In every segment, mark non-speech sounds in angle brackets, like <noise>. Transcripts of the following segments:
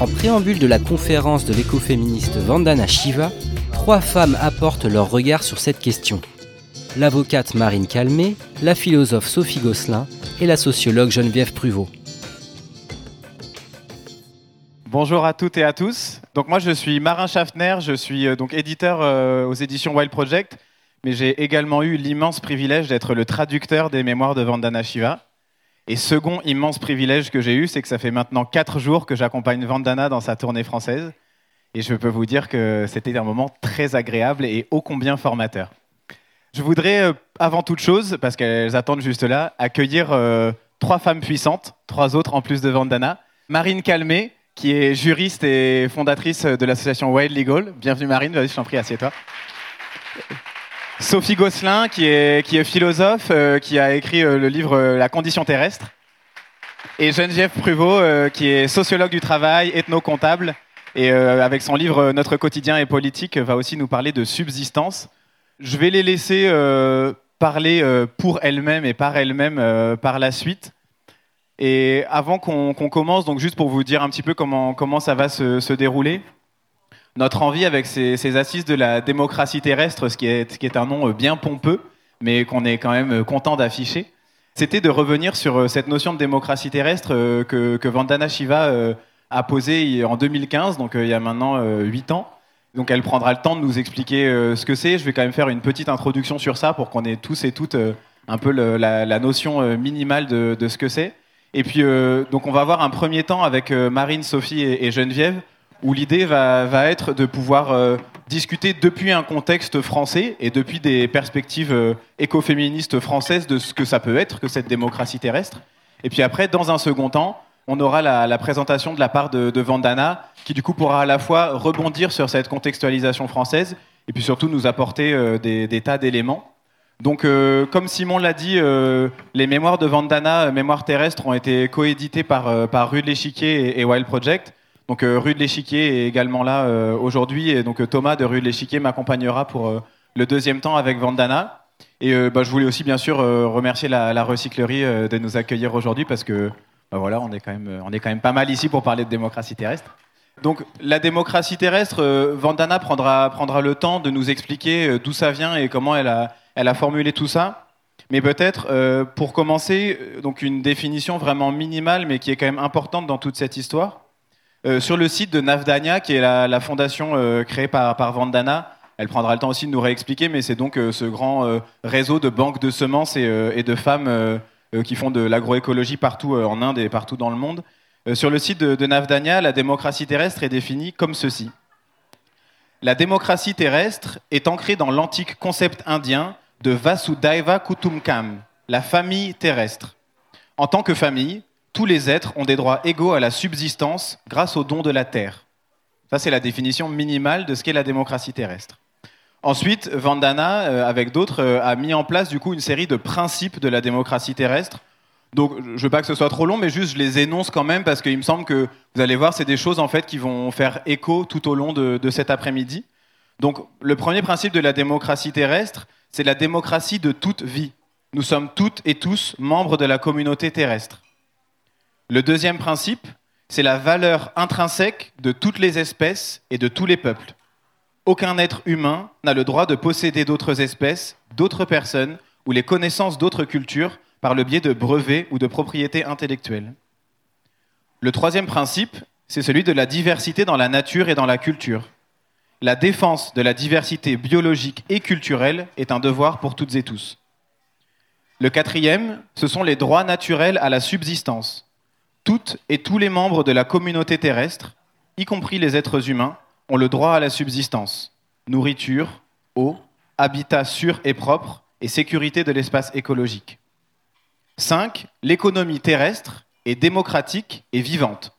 En préambule de la conférence de l'écoféministe Vandana Shiva, trois femmes apportent leur regard sur cette question. L'avocate Marine Calmé, la philosophe Sophie Gosselin et la sociologue Geneviève Pruvot. Bonjour à toutes et à tous. Donc moi je suis Marin Schaffner, je suis euh, donc éditeur euh, aux éditions Wild Project, mais j'ai également eu l'immense privilège d'être le traducteur des mémoires de Vandana Shiva. Et second immense privilège que j'ai eu, c'est que ça fait maintenant quatre jours que j'accompagne Vandana dans sa tournée française. Et je peux vous dire que c'était un moment très agréable et ô combien formateur. Je voudrais, euh, avant toute chose, parce qu'elles attendent juste là, accueillir trois femmes puissantes, trois autres en plus de Vandana. Marine Calmé, qui est juriste et fondatrice de l'association Wild Legal. Bienvenue Marine, vas-y, je t'en prie, assieds-toi. Sophie Gosselin, qui est, qui est philosophe, euh, qui a écrit euh, le livre euh, La condition terrestre. Et Geneviève Pruvot, qui est sociologue du travail, ethno-comptable, et avec son livre Notre quotidien et politique, va aussi nous parler de subsistance. Je vais les laisser parler pour elles-mêmes et par elles-mêmes par la suite. Et avant qu'on commence, donc juste pour vous dire un petit peu comment, comment ça va se, dérouler, notre envie avec ces, assises de la démocratie terrestre, ce qui est, un nom bien pompeux, mais qu'on est quand même content d'afficher, c'était de revenir sur euh, cette notion de démocratie terrestre euh, que, Vandana Shiva euh, a posée en 2015, donc il y a maintenant 8 ans. Donc elle prendra le temps de nous expliquer ce que c'est. Je vais quand même faire une petite introduction sur ça pour qu'on ait tous et toutes un peu la, notion minimale de, ce que c'est. Et puis, euh, donc, on va avoir un premier temps avec euh, Marine, Sophie et, Geneviève, où l'idée va, être de pouvoir euh, discuter depuis un contexte français et depuis des perspectives écoféministes françaises de ce que ça peut être que cette démocratie terrestre. Et puis après, dans un second temps, on aura la, présentation de la part de, Vandana, qui du coup pourra à la fois rebondir sur cette contextualisation française et puis surtout nous apporter des, des tas d'éléments. Donc, euh, comme Simon l'a dit, euh, les mémoires de Vandana, euh, Mémoires terrestres, ont été coéditées par, par Rue de l'Échiquier et, Wild Project. Donc, Rue de l'Échiquier est également là aujourd'hui. Et donc, Thomas de Rue de l'Échiquier m'accompagnera pour le deuxième temps avec Vandana. Et bah, je voulais aussi, bien sûr, remercier la, recyclerie de nous accueillir aujourd'hui parce que, bah, voilà, on est, quand même, on est quand même pas mal ici pour parler de démocratie terrestre. Donc la démocratie terrestre, Vandana prendra, prendra le temps de nous expliquer d'où ça vient et comment elle a, elle a formulé tout ça. Mais peut-être, euh, pour commencer, euh, donc une définition vraiment minimale, mais qui est quand même importante dans toute cette histoire. Euh, sur le site de Navdania, qui est la, fondation créée par, Vandana, elle prendra le temps aussi de nous réexpliquer, mais c'est donc ce grand réseau de banques de semences et, de femmes qui font de l'agroécologie partout en Inde et partout dans le monde. sur le site de, de Navdanya, la démocratie terrestre est définie comme ceci. La démocratie terrestre est ancrée dans l'antique concept indien de Vasudhaiva Kutumkam, la famille terrestre. En tant que famille, tous les êtres ont des droits égaux à la subsistance grâce aux dons de la terre. Ça, c'est la définition minimale de ce qu'est la démocratie terrestre. Ensuite, Vandana, euh, avec d'autres, euh, a mis en place du coup une série de principes de la démocratie terrestre. Donc, je ne veux pas que ce soit trop long, mais juste je les énonce quand même parce qu'il me semble que vous allez voir, c'est des choses en fait qui vont faire écho tout au long de, cet après-midi. Donc, le premier principe de la démocratie terrestre, c'est la démocratie de toute vie. Nous sommes toutes et tous membres de la communauté terrestre. Le deuxième principe, c'est la valeur intrinsèque de toutes les espèces et de tous les peuples. Aucun être humain n'a le droit de posséder d'autres espèces, d'autres personnes ou les connaissances d'autres cultures par le biais de brevets ou de propriétés intellectuelles. Le troisième principe, c'est celui de la diversité dans la nature et dans la culture. La défense de la diversité biologique et culturelle est un devoir pour toutes et tous. Le quatrième, ce sont les droits naturels à la subsistance. Toutes et tous les membres de la communauté terrestre, y compris les êtres humains, ont le droit à la subsistance. Nourriture, eau, habitat sûr et propre et sécurité de l'espace écologique. 5. L'économie terrestre est démocratique et vivante.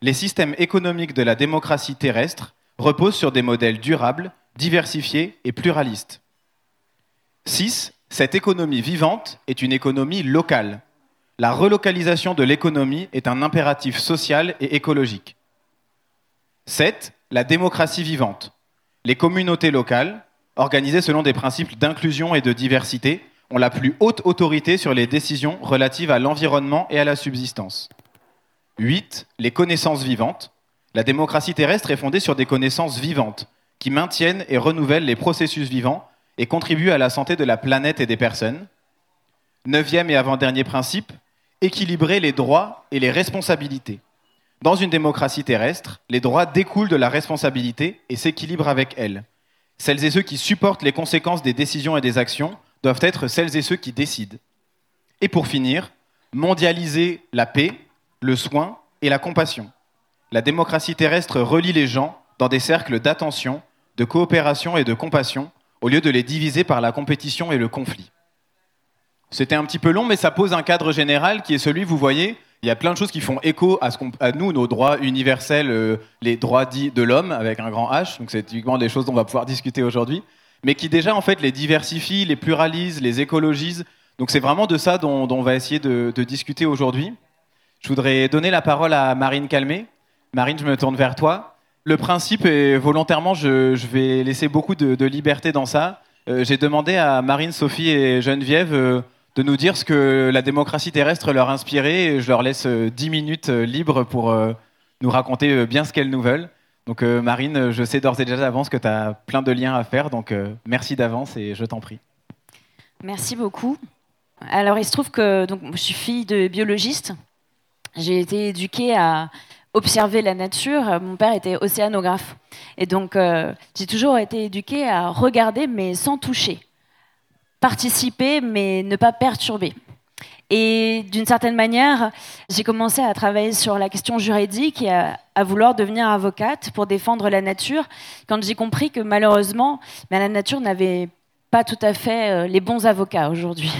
Les systèmes économiques de la démocratie terrestre repose sur des modèles durables, diversifiés et pluralistes. 6. Cette économie vivante est une économie locale. La relocalisation de l'économie est un impératif social et écologique. 7. La démocratie vivante. Les communautés locales, organisées selon des principes d'inclusion et de diversité, ont la plus haute autorité sur les décisions relatives à l'environnement et à la subsistance. 8. Les connaissances vivantes. La démocratie terrestre est fondée sur des connaissances vivantes, qui maintiennent et renouvellent les processus vivants et contribuent à la santé de la planète et des personnes. Neuvième et avant-dernier principe, équilibrer les droits et les responsabilités. Dans une démocratie terrestre, les droits découlent de la responsabilité et s'équilibrent avec elle. Celles et ceux qui supportent les conséquences des décisions et des actions doivent être celles et ceux qui décident. Et pour finir, mondialiser la paix, le soin et la compassion. La démocratie terrestre relie les gens dans des cercles d'attention, de coopération et de compassion, au lieu de les diviser par la compétition et le conflit. C'était un petit peu long, mais ça pose un cadre général qui est celui, vous voyez, il y a plein de choses qui font écho à, nous, nos droits universels, euh, les droits dits de l'homme, avec un grand H, donc c'est typiquement des choses dont on va pouvoir discuter aujourd'hui, mais qui déjà en fait les diversifient, les pluralisent, les écologisent. Donc c'est vraiment de ça dont, on va essayer de, discuter aujourd'hui. Je voudrais donner la parole à Marine Calmé. Marine, je me tourne vers toi. Le principe est volontairement, je, vais laisser beaucoup de, liberté dans ça. Euh, j'ai demandé à Marine, Sophie et Geneviève euh, de nous dire ce que la démocratie terrestre leur inspirait. Je leur laisse 10 euh, minutes euh, libres pour euh, nous raconter bien ce qu'elles nous veulent. Donc Marine, je sais d'ores et déjà d'avance que tu as plein de liens à faire, donc merci d'avance et je t'en prie. Merci beaucoup. Alors il se trouve que donc, je suis fille de biologiste. J'ai été éduquée à observer la nature. Mon père était océanographe. Et donc j'ai toujours été éduquée à regarder mais sans toucher participer, mais ne pas perturber. Et d'une certaine manière, j'ai commencé à travailler sur la question juridique et à, vouloir devenir avocate pour défendre la nature, quand j'ai compris que malheureusement, ben, la nature n'avait pas tout à fait euh, les bons avocats aujourd'hui.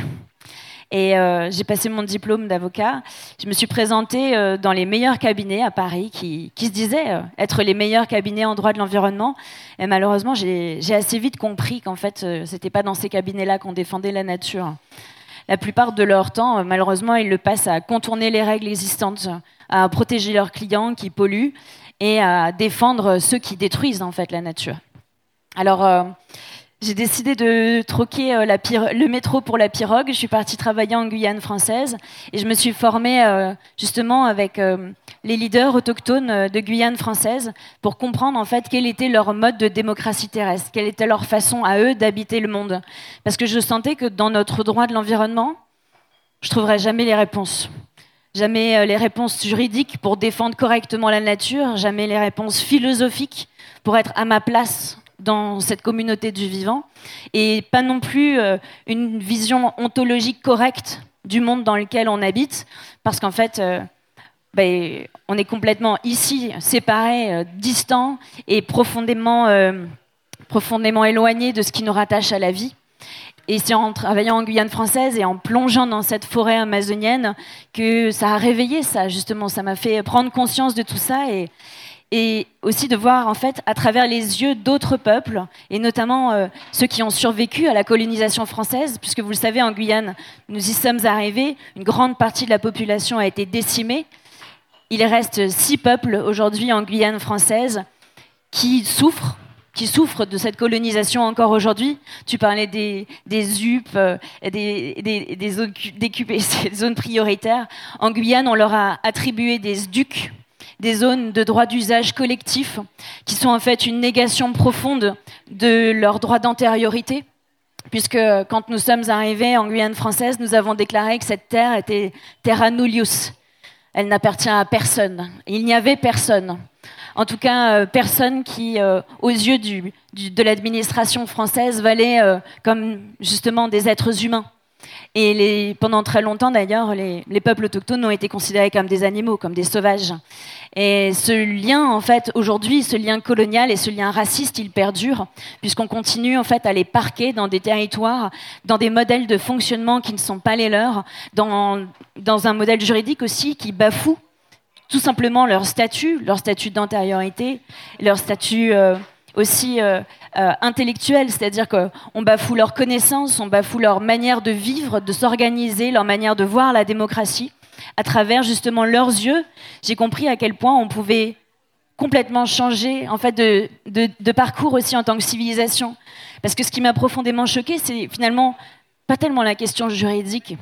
Et euh, j'ai passé mon diplôme d'avocat. Je me suis présentée euh, dans les meilleurs cabinets à Paris qui, se disaient euh, être les meilleurs cabinets en droit de l'environnement. Et malheureusement, j'ai assez vite compris qu'en fait, c'était pas dans ces cabinets-là qu'on défendait la nature. La plupart de leur temps, malheureusement, ils le passent à contourner les règles existantes, à protéger leurs clients qui polluent et à défendre ceux qui détruisent en fait la nature. Alors, j'ai décidé de troquer euh, le métro pour la pirogue. Je suis partie travailler en Guyane française et je me suis formée euh, justement avec euh, les leaders autochtones de Guyane française pour comprendre en fait quel était leur mode de démocratie terrestre, quelle était leur façon à eux d'habiter le monde. Parce que je sentais que dans notre droit de l'environnement, je trouverais jamais les réponses. Jamais les réponses juridiques pour défendre correctement la nature, jamais les réponses philosophiques pour être à ma place dans cette communauté du vivant, et pas non plus euh, une vision ontologique correcte du monde dans lequel on habite, parce qu'en fait, euh, ben, on est complètement ici, séparés, euh, distants et profondément, profondément éloignés de ce qui nous rattache à la vie. Et c'est en travaillant en Guyane française et en plongeant dans cette forêt amazonienne que ça a réveillé ça, justement. Ça m'a fait prendre conscience de tout ça et aussi de voir en fait à travers les yeux d'autres peuples et notamment euh, ceux qui ont survécu à la colonisation française puisque vous le savez en Guyane nous y sommes arrivés une grande partie de la population a été décimée il reste six peuples aujourd'hui en Guyane française qui souffrent qui souffrent de cette colonisation encore aujourd'hui. Tu parlais des, des UP, euh, des, zones, <laughs> des zones prioritaires. En Guyane, on leur a attribué des SDUC, des zones de droit d'usage collectif, qui sont en fait une négation profonde de leur droit d'antériorité, puisque quand nous sommes arrivés en Guyane française, nous avons déclaré que cette terre était terra nullius. Elle n'appartient à personne. Il n'y avait personne. En tout cas, euh, personne qui, euh, aux yeux de l'administration française, valait euh, comme justement des êtres humains. Et pendant très longtemps, d'ailleurs, les, peuples autochtones ont été considérés comme des animaux, comme des sauvages. Et ce lien, en fait, aujourd'hui, ce lien colonial et ce lien raciste, il perdure, puisqu'on continue, en fait, à les parquer dans des territoires, dans des modèles de fonctionnement qui ne sont pas les leurs, dans, dans un modèle juridique aussi qui bafoue tout simplement leur statut, leur statut d'antériorité, leur statut euh, aussi euh, euh, intellectuel, c'est-à-dire qu'on bafoue leur connaissance, on bafoue leur manière de vivre, de s'organiser, leur manière de voir la démocratie. À travers justement leurs yeux, j'ai compris à quel point on pouvait complètement changer en fait de, de parcours aussi en tant que civilisation. Parce que ce qui m'a profondément choqué, c'est finalement pas tellement la question juridique,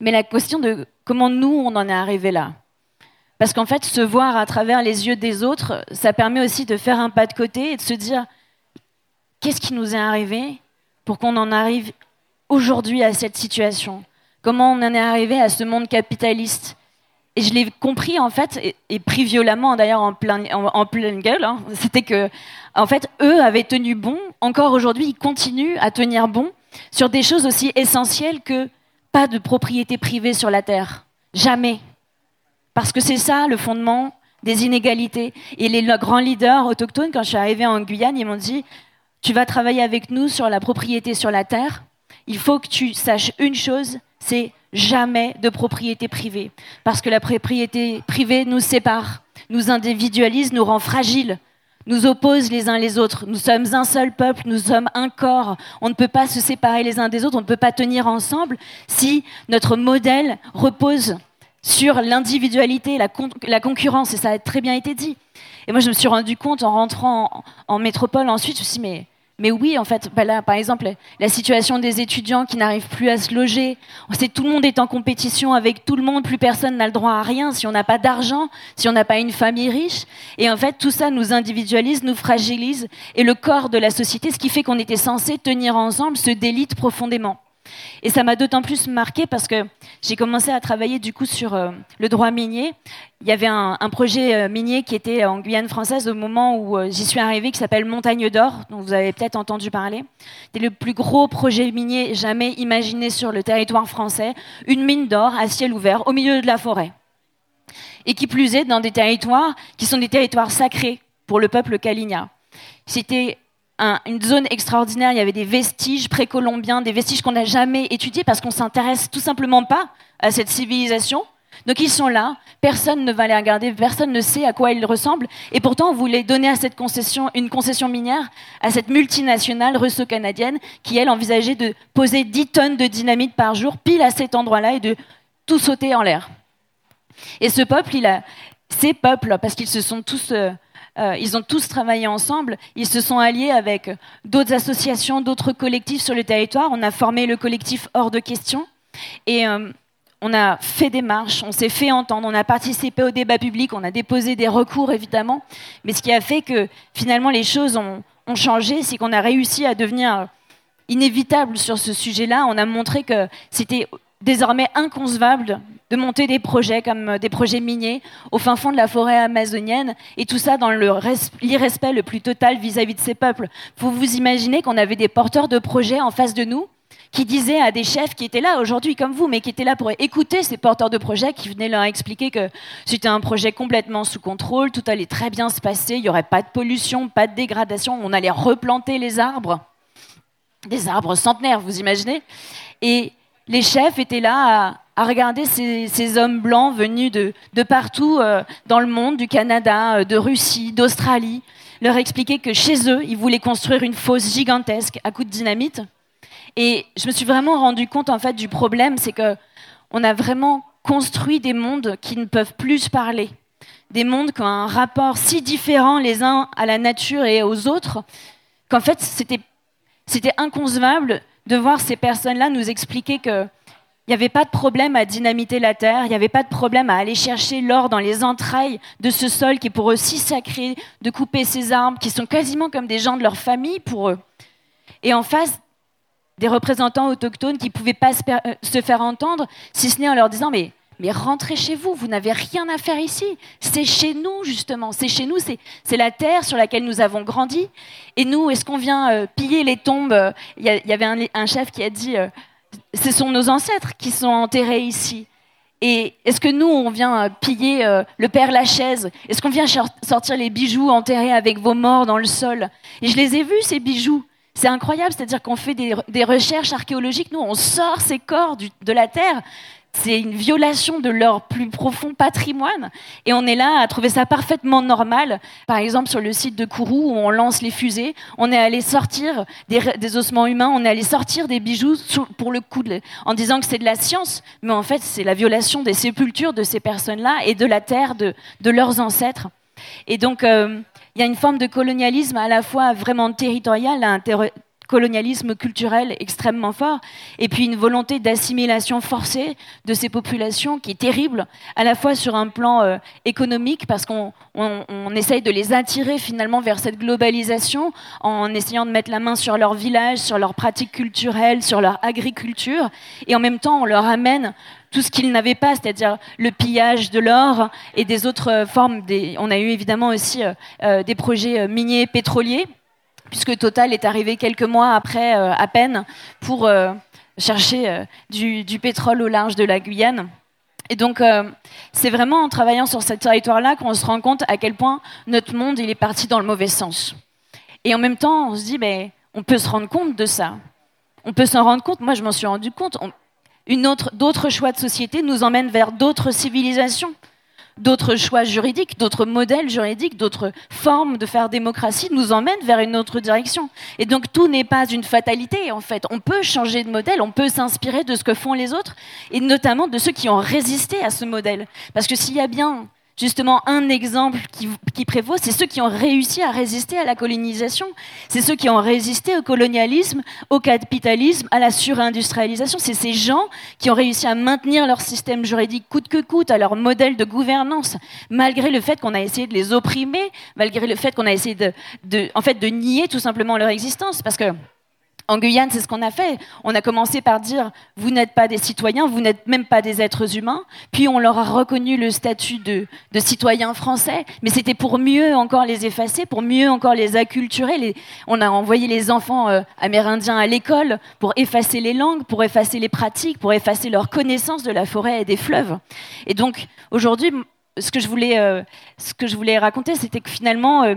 mais la question de comment nous, on en est arrivé là. Parce qu'en fait, se voir à travers les yeux des autres, ça permet aussi de faire un pas de côté et de se dire qu'est-ce qui nous est arrivé pour qu'on en arrive aujourd'hui à cette situation? Comment on en est arrivé à ce monde capitaliste? Et je l'ai compris en fait, et, pris violemment d'ailleurs en, plein, en, pleine gueule, hein. c'était que en fait, eux avaient tenu bon, encore aujourd'hui, ils continuent à tenir bon sur des choses aussi essentielles que pas de propriété privée sur la terre. Jamais. Parce que c'est ça le fondement des inégalités. Et les grands leaders autochtones, quand je suis arrivée en Guyane, ils m'ont dit Tu vas travailler avec nous sur la propriété sur la terre. Il faut que tu saches une chose c'est jamais de propriété privée. Parce que la propriété privée nous sépare, nous individualise, nous rend fragiles nous oppose les uns les autres. Nous sommes un seul peuple, nous sommes un corps. On ne peut pas se séparer les uns des autres, on ne peut pas tenir ensemble si notre modèle repose sur l'individualité, la, la, concurrence, et ça a très bien été dit. Et moi, je me suis rendu compte en rentrant en, métropole ensuite, je me suis dit, mais, oui, en fait, bah là, par exemple, la situation des étudiants qui n'arrivent plus à se loger, c'est tout le monde est en compétition avec tout le monde, plus personne n'a le droit à rien si on n'a pas d'argent, si on n'a pas une famille riche. Et en fait, tout ça nous individualise, nous fragilise, et le corps de la société, ce qui fait qu'on était censé tenir ensemble, se délite profondément. Et ça m'a d'autant plus marqué parce que j'ai commencé à travailler du coup sur euh, le droit minier. Il y avait un, projet euh, minier qui était en Guyane française au moment où euh, j'y suis arrivée, qui s'appelle Montagne d'Or, dont vous avez peut-être entendu parler. C'était le plus gros projet minier jamais imaginé sur le territoire français. Une mine d'or à ciel ouvert au milieu de la forêt. Et qui plus est dans des territoires qui sont des territoires sacrés pour le peuple Kalinia. C'était une zone extraordinaire. Il y avait des vestiges précolombiens, des vestiges qu'on n'a jamais étudiés parce qu'on s'intéresse tout simplement pas à cette civilisation. Donc ils sont là, personne ne va les regarder, personne ne sait à quoi ils ressemblent, et pourtant on voulait donner à cette concession une concession minière à cette multinationale russo-canadienne qui elle envisageait de poser 10 tonnes de dynamite par jour pile à cet endroit-là et de tout sauter en l'air. Et ce peuple, il a, ces peuples, parce qu'ils se sont tous euh, ils ont tous travaillé ensemble. Ils se sont alliés avec d'autres associations, d'autres collectifs sur le territoire. On a formé le collectif Hors de question. Et euh, on a fait des marches, on s'est fait entendre, on a participé au débat public, on a déposé des recours évidemment. Mais ce qui a fait que finalement les choses ont, ont changé, c'est qu'on a réussi à devenir inévitable sur ce sujet-là. On a montré que c'était désormais inconcevable de monter des projets comme euh, des projets miniers au fin fond de la forêt amazonienne, et tout ça dans l'irrespect le plus total vis-à-vis de ces peuples. Vous vous imaginez qu'on avait des porteurs de projets en face de nous qui disaient à des chefs qui étaient là aujourd'hui comme vous, mais qui étaient là pour écouter ces porteurs de projets, qui venaient leur expliquer que c'était un projet complètement sous contrôle, tout allait très bien se passer, il n'y aurait pas de pollution, pas de dégradation, on allait replanter les arbres, des arbres centenaires, vous imaginez? Et les chefs étaient là à, regarder ces, hommes blancs venus de, partout euh, dans le monde, du Canada, euh, de Russie, d'Australie, leur expliquer que chez eux, ils voulaient construire une fosse gigantesque à coups de dynamite. Et je me suis vraiment rendu compte en fait du problème, c'est que on a vraiment construit des mondes qui ne peuvent plus parler, des mondes qui ont un rapport si différent les uns à la nature et aux autres, qu'en fait c'était inconcevable de voir ces personnes-là nous expliquer qu'il n'y avait pas de problème à dynamiter la terre, il n'y avait pas de problème à aller chercher l'or dans les entrailles de ce sol qui est pour eux si sacré, de couper ces arbres qui sont quasiment comme des gens de leur famille pour eux. Et en face, des représentants autochtones qui ne pouvaient pas euh, se faire entendre, si ce n'est en leur disant mais mais rentrez chez vous, vous n'avez rien à faire ici. C'est chez nous, justement. C'est chez nous, c'est la terre sur laquelle nous avons grandi. Et nous, est-ce qu'on vient euh, piller les tombes Il y, avait un, chef qui a dit euh, ce sont nos ancêtres qui sont enterrés ici. Et est-ce que nous, on vient euh, piller le Père Lachaise? Est-ce qu'on vient sortir les bijoux enterrés avec vos morts dans le sol? Et je les ai vus, ces bijoux. C'est incroyable, c'est-à-dire qu'on fait des, recherches archéologiques, nous, on sort ces corps de la terre c'est une violation de leur plus profond patrimoine. Et on est là à trouver ça parfaitement normal. Par exemple, sur le site de Kourou, où on lance les fusées, on est allé sortir des, ossements humains, on est allé sortir des bijoux pour le coup, en disant que c'est de la science. Mais en fait, c'est la violation des sépultures de ces personnes-là et de la terre de, leurs ancêtres. Et donc, euh, il y a une forme de colonialisme à la fois vraiment territorial, colonialisme culturel extrêmement fort, et puis une volonté d'assimilation forcée de ces populations qui est terrible, à la fois sur un plan euh, économique, parce qu'on essaye de les attirer finalement vers cette globalisation, en essayant de mettre la main sur leur village, sur leurs pratiques culturelles, sur leur agriculture, et en même temps on leur amène tout ce qu'ils n'avaient pas, c'est-à-dire le pillage de l'or et des autres euh, formes. On a eu évidemment aussi euh, des projets miniers pétroliers puisque Total est arrivé quelques mois après euh, à peine pour euh, chercher euh, du, pétrole au large de la Guyane. Et donc, c'est vraiment en travaillant sur ce territoire-là qu'on se rend compte à quel point notre monde il est parti dans le mauvais sens. Et en même temps, on se dit, ben, on peut se rendre compte de ça. On peut s'en rendre compte. Moi, je m'en suis rendu compte. d'autres choix de société nous emmènent vers d'autres civilisations d'autres choix juridiques, d'autres modèles juridiques, d'autres formes de faire démocratie nous emmènent vers une autre direction. Et donc tout n'est pas une fatalité en fait. On peut changer de modèle, on peut s'inspirer de ce que font les autres et notamment de ceux qui ont résisté à ce modèle. Parce que s'il y a bien justement un exemple qui, prévaut, c'est ceux qui ont réussi à résister à la colonisation, c'est ceux qui ont résisté au colonialisme, au capitalisme, à la surindustrialisation, c'est ces gens qui ont réussi à maintenir leur système juridique coûte que coûte, à leur modèle de gouvernance, malgré le fait qu'on a essayé de les opprimer, malgré le fait qu'on a essayé de, de, en fait, de nier tout simplement leur existence, parce que en Guyane, c'est ce qu'on a fait. On a commencé par dire vous n'êtes pas des citoyens, vous n'êtes même pas des êtres humains. Puis on leur a reconnu le statut de, citoyens français, mais c'était pour mieux encore les effacer, pour mieux encore les acculturer. on a envoyé les enfants euh, amérindiens à l'école pour effacer les langues, pour effacer les pratiques, pour effacer leur connaissance de la forêt et des fleuves. Et donc aujourd'hui, ce que je voulais, euh, ce que je voulais raconter, c'était que finalement, euh,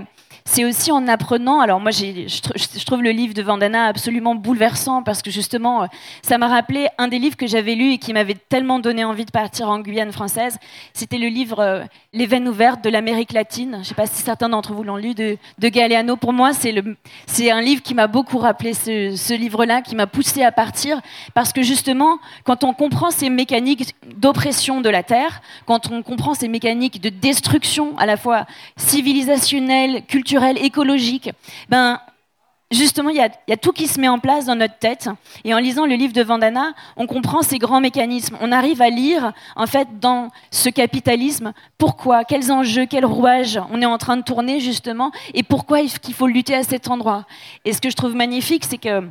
c'est aussi en apprenant. Alors moi, je, trouve le livre de Vandana absolument bouleversant parce que justement, euh, ça m'a rappelé un des livres que j'avais lu et qui m'avait tellement donné envie de partir en Guyane française. C'était le livre euh, Les veines ouvertes de l'Amérique latine. Je ne sais pas si certains d'entre vous l'ont lu de, de Galeano. Pour moi, c'est un livre qui m'a beaucoup rappelé ce, ce livre-là, qui m'a poussé à partir parce que justement, quand on comprend ces mécaniques d'oppression de la terre, quand on comprend ces mécaniques de destruction à la fois civilisationnelle, culturelle écologique, ben, justement, il y, a, tout qui se met en place dans notre tête. Et en lisant le livre de Vandana, on comprend ces grands mécanismes. On arrive à lire, en fait, dans ce capitalisme, pourquoi, quels enjeux, quels rouages on est en train de tourner, justement, et pourquoi il faut lutter à cet endroit. Et ce que je trouve magnifique, c'est que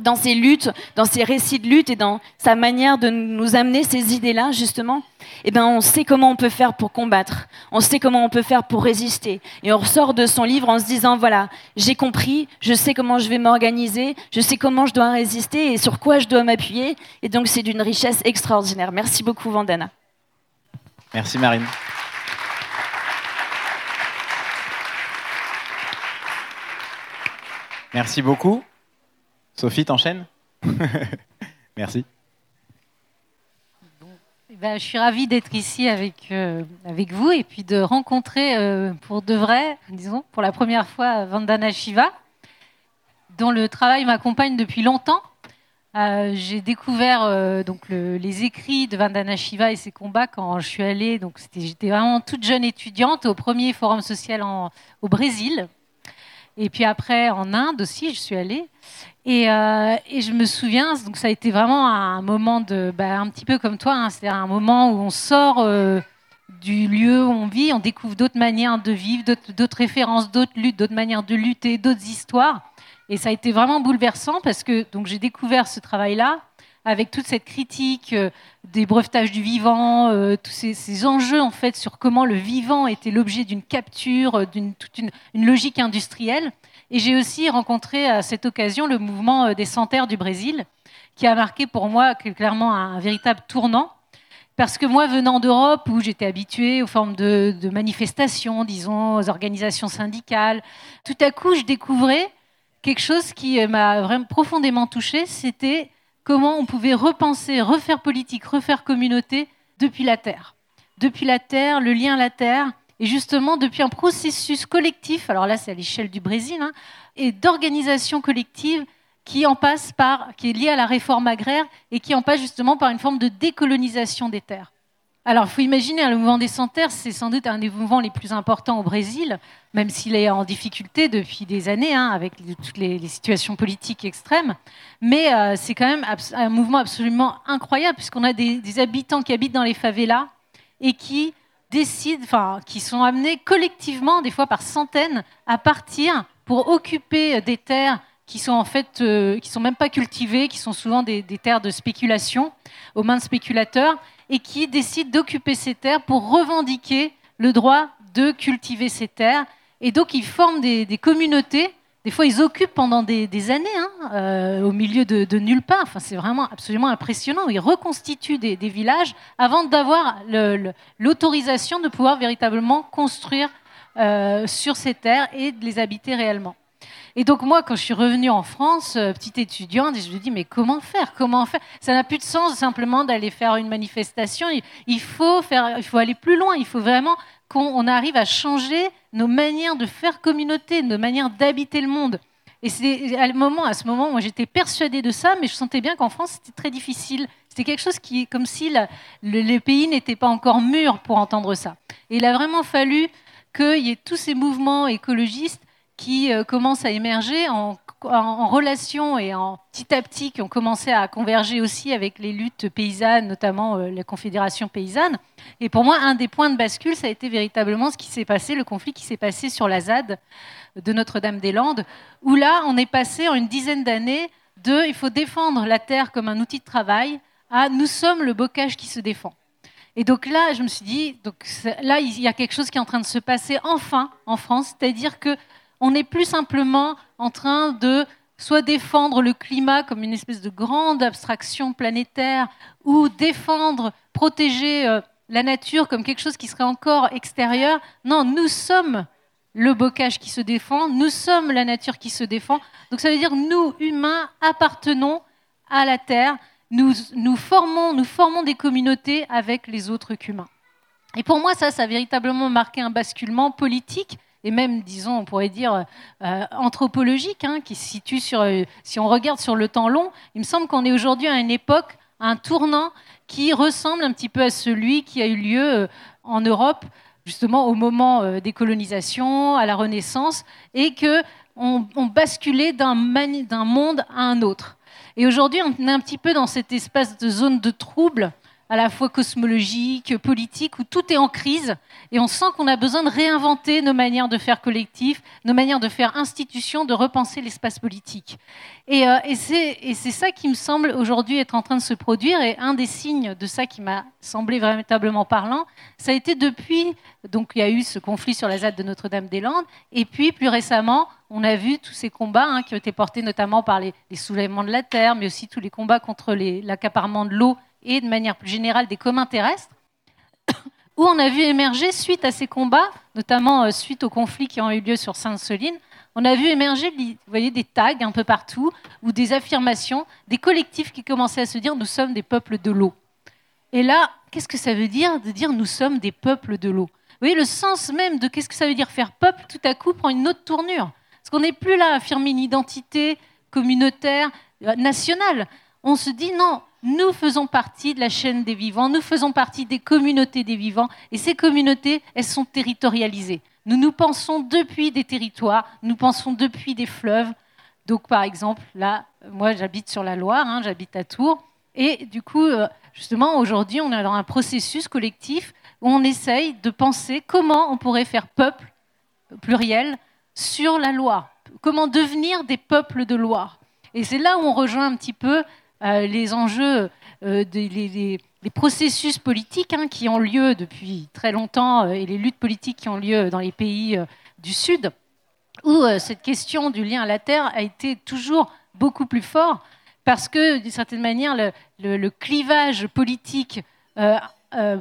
dans ces luttes, dans ces récits de lutte et dans sa manière de nous amener ces idées-là, justement, eh ben, on sait comment on peut faire pour combattre, on sait comment on peut faire pour résister. Et on ressort de son livre en se disant, voilà, j'ai compris, je sais comment je vais m'organiser, je sais comment je dois résister et sur quoi je dois m'appuyer. Et donc, c'est d'une richesse extraordinaire. Merci beaucoup, Vandana. Merci, Marine. Merci beaucoup. Sophie, t'enchaînes <laughs> Merci. Eh ben, je suis ravie d'être ici avec, euh, vous et puis de rencontrer euh, pour de vrai, disons, pour la première fois Vandana Shiva, dont le travail m'accompagne depuis longtemps. Euh, j'ai découvert donc les écrits de Vandana Shiva et ses combats quand je suis allée. Donc j'étais vraiment toute jeune étudiante au premier forum social au Brésil. Et puis après en Inde aussi, je suis allée. Euh, et, je me souviens, donc ça a été vraiment un moment de, bah, un petit peu comme toi, hein, c'est un moment où on sort euh, du lieu où on vit, on découvre d'autres manières de vivre, d'autres références, d'autres luttes, d'autres manières de lutter, d'autres histoires. Et ça a été vraiment bouleversant parce que donc j'ai découvert ce travail-là avec toute cette critique euh, des brevetages du vivant, tous ces, enjeux en fait sur comment le vivant était l'objet d'une capture, d'une toute une, logique industrielle. Et j'ai aussi rencontré à cette occasion le mouvement euh, des Santerres du Brésil, qui a marqué pour moi clairement un, véritable tournant. Parce que moi, venant d'Europe, où j'étais habituée aux formes de, manifestations, disons, aux organisations syndicales, tout à coup, je découvrais quelque chose qui euh, m'a vraiment profondément touchée, c'était comment on pouvait repenser, refaire politique, refaire communauté depuis la terre. Depuis la terre, le lien à la terre, et justement depuis un processus collectif, alors là c'est à l'échelle du Brésil, hein, et d'organisation collective qui en passe par, qui est liée à la réforme agraire et qui en passe justement par une forme de décolonisation des terres. Alors, il faut imaginer, hein, le mouvement des sans-terres, c'est sans doute un des mouvements les plus importants au Brésil, même s'il est en difficulté depuis des années, hein, avec toutes les, situations politiques extrêmes. Mais euh, c'est quand même un mouvement absolument incroyable, puisqu'on a des, des, habitants qui habitent dans les favelas et qui décident, enfin, qui sont amenés collectivement, des fois par centaines, à partir pour occuper des terres qui sont en fait, euh, sont même pas cultivées, qui sont souvent des, terres de spéculation aux mains de spéculateurs, et qui décident d'occuper ces terres pour revendiquer le droit de cultiver ces terres. Et donc ils forment des, communautés. Des fois, ils occupent pendant des, années, hein, euh, au milieu de, nulle part. Enfin, c'est vraiment absolument impressionnant. Ils reconstituent des, villages avant d'avoir l'autorisation de pouvoir véritablement construire euh, sur ces terres et de les habiter réellement. Et donc moi, quand je suis revenue en France, euh, petite étudiante, je me dis mais comment faire? Comment faire? Ça n'a plus de sens simplement d'aller faire une manifestation. Il faut faire, il faut aller plus loin. Il faut vraiment qu'on arrive à changer nos manières de faire communauté, nos manières d'habiter le monde. Et c'est à, ce moment, moi j'étais persuadée de ça, mais je sentais bien qu'en France c'était très difficile. C'était quelque chose qui, comme si le, les pays n'étaient pas encore mûrs pour entendre ça. Et il a vraiment fallu qu'il y ait tous ces mouvements écologistes qui euh, commencent à émerger en, relation et en petit à petit qui ont commencé à converger aussi avec les luttes paysannes, notamment euh, la Confédération paysanne. Et pour moi, un des points de bascule, ça a été véritablement ce qui s'est passé, le conflit qui s'est passé sur la ZAD de Notre-Dame-des-Landes, où là, on est passé en une dizaine d'années de il faut défendre la terre comme un outil de travail à nous sommes le bocage qui se défend. Et donc là, je me suis dit, donc là, il y a quelque chose qui est en train de se passer enfin en France, c'est-à-dire que on n'est plus simplement en train de soit défendre le climat comme une espèce de grande abstraction planétaire, ou défendre, protéger euh, la nature comme quelque chose qui serait encore extérieur. Non, nous sommes le bocage qui se défend, nous sommes la nature qui se défend. Donc ça veut dire nous, humains, appartenons à la Terre, nous, formons, nous formons des communautés avec les autres humains. Et pour moi, ça, ça a véritablement marqué un basculement politique et même, disons, on pourrait dire euh, anthropologique, hein, qui se situe sur, euh, si on regarde sur le temps long, il me semble qu'on est aujourd'hui à une époque, à un tournant qui ressemble un petit peu à celui qui a eu lieu euh, en Europe, justement au moment des colonisations, à la Renaissance, et que on, basculait d'un monde à un autre. Et aujourd'hui, on est un petit peu dans cet espace de zone de trouble à la fois cosmologique, politique, où tout est en crise et on sent qu'on a besoin de réinventer nos manières de faire collectif, nos manières de faire institution, de repenser l'espace politique. Et, euh, et c'est ça qui me semble aujourd'hui être en train de se produire et un des signes de ça qui m'a semblé véritablement parlant, ça a été depuis, donc il y a eu ce conflit sur la ZAD de Notre-Dame-des-Landes et puis plus récemment, on a vu tous ces combats hein, qui ont été portés notamment par les soulèvements de la terre, mais aussi tous les combats contre l'accaparement de l'eau et de manière plus générale des communs terrestres, <coughs> où on a vu émerger, suite à ces combats, notamment euh, suite aux conflits qui ont eu lieu sur Sainte-Soline, on a vu émerger voyez, des tags un peu partout, ou des affirmations, des collectifs qui commençaient à se dire nous sommes des peuples de l'eau. Et là, qu'est-ce que ça veut dire de dire nous sommes des peuples de l'eau? Vous voyez, le sens même de qu'est-ce que ça veut dire faire peuple, tout à coup, prend une autre tournure. Parce qu'on n'est plus là à affirmer une identité communautaire, euh, nationale. On se dit non, nous faisons partie de la chaîne des vivants, nous faisons partie des communautés des vivants, et ces communautés, elles sont territorialisées. Nous nous pensons depuis des territoires, nous pensons depuis des fleuves. Donc, par exemple, là, moi, j'habite sur la Loire, hein, j'habite à Tours, et du coup, euh, justement, aujourd'hui, on est dans un processus collectif où on essaye de penser comment on pourrait faire peuple pluriel sur la Loire, comment devenir des peuples de Loire. Et c'est là où on rejoint un petit peu les enjeux, euh, des, les, processus politiques hein, qui ont lieu depuis très longtemps euh, et les luttes politiques qui ont lieu dans les pays du Sud, où cette question du lien à la terre a été toujours beaucoup plus fort parce que, d'une certaine manière, le, clivage politique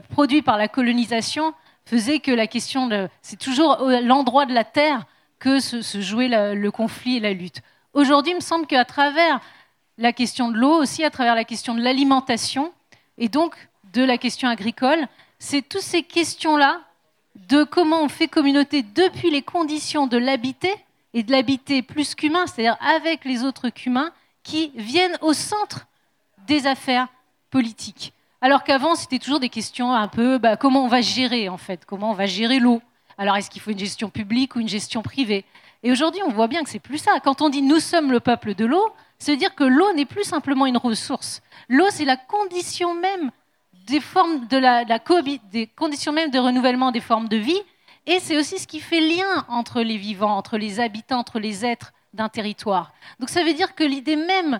produit par la colonisation faisait que la question, c'est toujours l'endroit de la terre que se, jouait le conflit et la lutte. Aujourd'hui, il me semble qu'à travers la question de l'eau, aussi à travers la question de l'alimentation, et donc de la question agricole. C'est toutes ces questions-là de comment on fait communauté depuis les conditions de l'habiter et de l'habiter plus qu'humain, c'est-à-dire avec les autres qu'humains, qui viennent au centre des affaires politiques. Alors qu'avant, c'était toujours des questions un peu bah, comment on va gérer, en fait, comment on va gérer l'eau? Alors, est-ce qu'il faut une gestion publique ou une gestion privée? Et aujourd'hui, on voit bien que c'est plus ça. Quand on dit nous sommes le peuple de l'eau, c'est dire que l'eau n'est plus simplement une ressource. L'eau, c'est la condition même des formes de la, des conditions même de renouvellement des formes de vie, et c'est aussi ce qui fait lien entre les vivants, entre les habitants, entre les êtres d'un territoire. Donc ça veut dire que l'idée même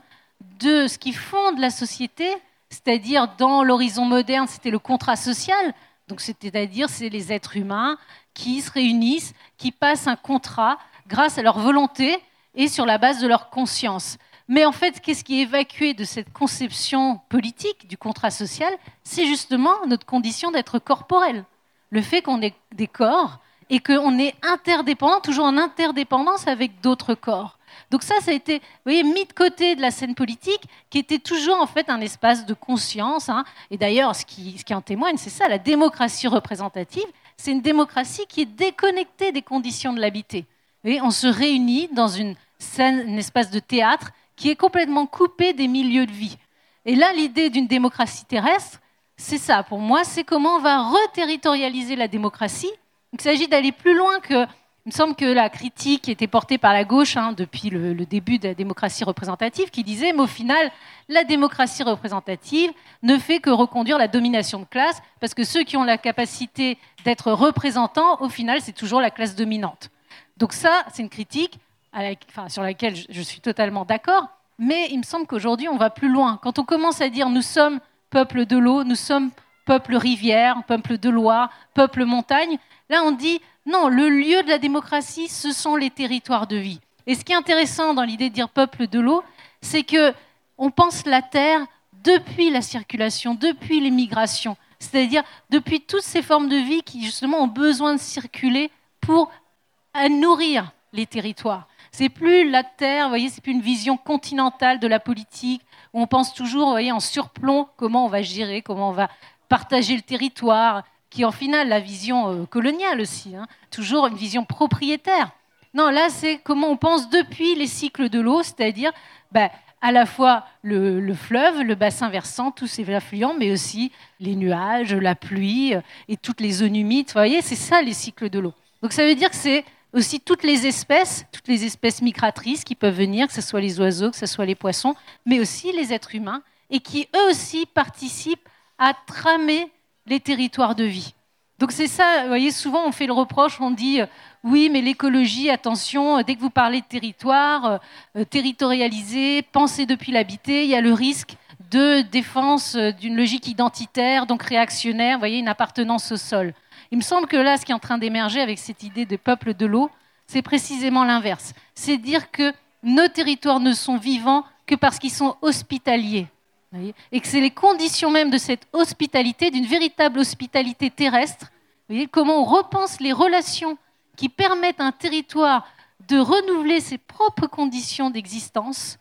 de ce qui fonde la société, c'est-à-dire dans l'horizon moderne, c'était le contrat social, donc c'est-à-dire c'est les êtres humains qui se réunissent, qui passent un contrat grâce à leur volonté et sur la base de leur conscience. Mais en fait, qu'est-ce qui est évacué de cette conception politique du contrat social C'est justement notre condition d'être corporel. Le fait qu'on ait des corps et qu'on est interdépendant, toujours en interdépendance avec d'autres corps. Donc ça, ça a été mis de côté de la scène politique, qui était toujours en fait un espace de conscience. Hein. Et d'ailleurs, ce qui, en témoigne, c'est ça, la démocratie représentative, c'est une démocratie qui est déconnectée des conditions de l'habiter. On se réunit dans une scène, un espace de théâtre qui est complètement coupé des milieux de vie. Et là, l'idée d'une démocratie terrestre, c'est ça, pour moi, c'est comment on va reterritorialiser la démocratie. il s'agit d'aller plus loin que il me semble que la critique était portée par la gauche hein, depuis le, début de la démocratie représentative, qui disait, mais au final, la démocratie représentative ne fait que reconduire la domination de classe, parce que ceux qui ont la capacité d'être représentants, au final, c'est toujours la classe dominante. Donc ça, c'est une critique sur laquelle je, je suis totalement d'accord, mais il me semble qu'aujourd'hui, on va plus loin. Quand on commence à dire, nous sommes peuple de l'eau, nous sommes peuple rivière, peuple de Loire, peuple montagne, là on dit non, le lieu de la démocratie, ce sont les territoires de vie. Et ce qui est intéressant dans l'idée de dire peuple de l'eau, c'est que on pense la terre depuis la circulation, depuis les migrations, c'est-à-dire depuis toutes ces formes de vie qui justement ont besoin de circuler pour nourrir les territoires. C'est plus la terre, voyez, c'est plus une vision continentale de la politique où on pense toujours, voyez, en surplomb comment on va gérer, comment on va partager le territoire, qui est en final la vision euh, coloniale aussi, hein. toujours une vision propriétaire. Non, là, c'est comment on pense depuis les cycles de l'eau, c'est-à-dire bah, à la fois le, fleuve, le bassin versant, tous ces affluents, mais aussi les nuages, la pluie euh, et toutes les zones humides. Voyez, c'est ça les cycles de l'eau. Donc ça veut dire que c'est aussi toutes les espèces, toutes les espèces migratrices qui peuvent venir, que ce soit les oiseaux, que ce soit les poissons, mais aussi les êtres humains, et qui eux aussi participent à tramer les territoires de vie. Donc c'est ça, vous voyez, souvent on fait le reproche, on dit euh, oui, mais l'écologie, attention, euh, dès que vous parlez de territoire, euh, territorialisé, pensé depuis l'habité, il y a le risque de défense d'une logique identitaire, donc réactionnaire, vous voyez, une appartenance au sol. Il me semble que là, ce qui est en train d'émerger avec cette idée de peuple de l'eau, c'est précisément l'inverse. C'est dire que nos territoires ne sont vivants que parce qu'ils sont hospitaliers et que c'est les conditions même de cette hospitalité, d'une véritable hospitalité terrestre, voyez, comment on repense les relations qui permettent à un territoire de renouveler ses propres conditions d'existence,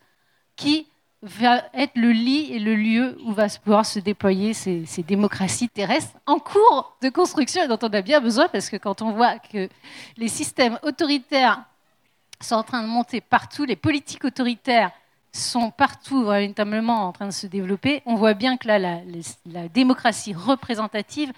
qui va être le lit et le lieu où va pouvoir se déployer ces, démocraties terrestres en cours de construction et dont on a bien besoin parce que quand on voit que les systèmes autoritaires sont en train de monter partout, les politiques autoritaires sont partout véritablement en train de se développer, on voit bien que là, la, démocratie représentative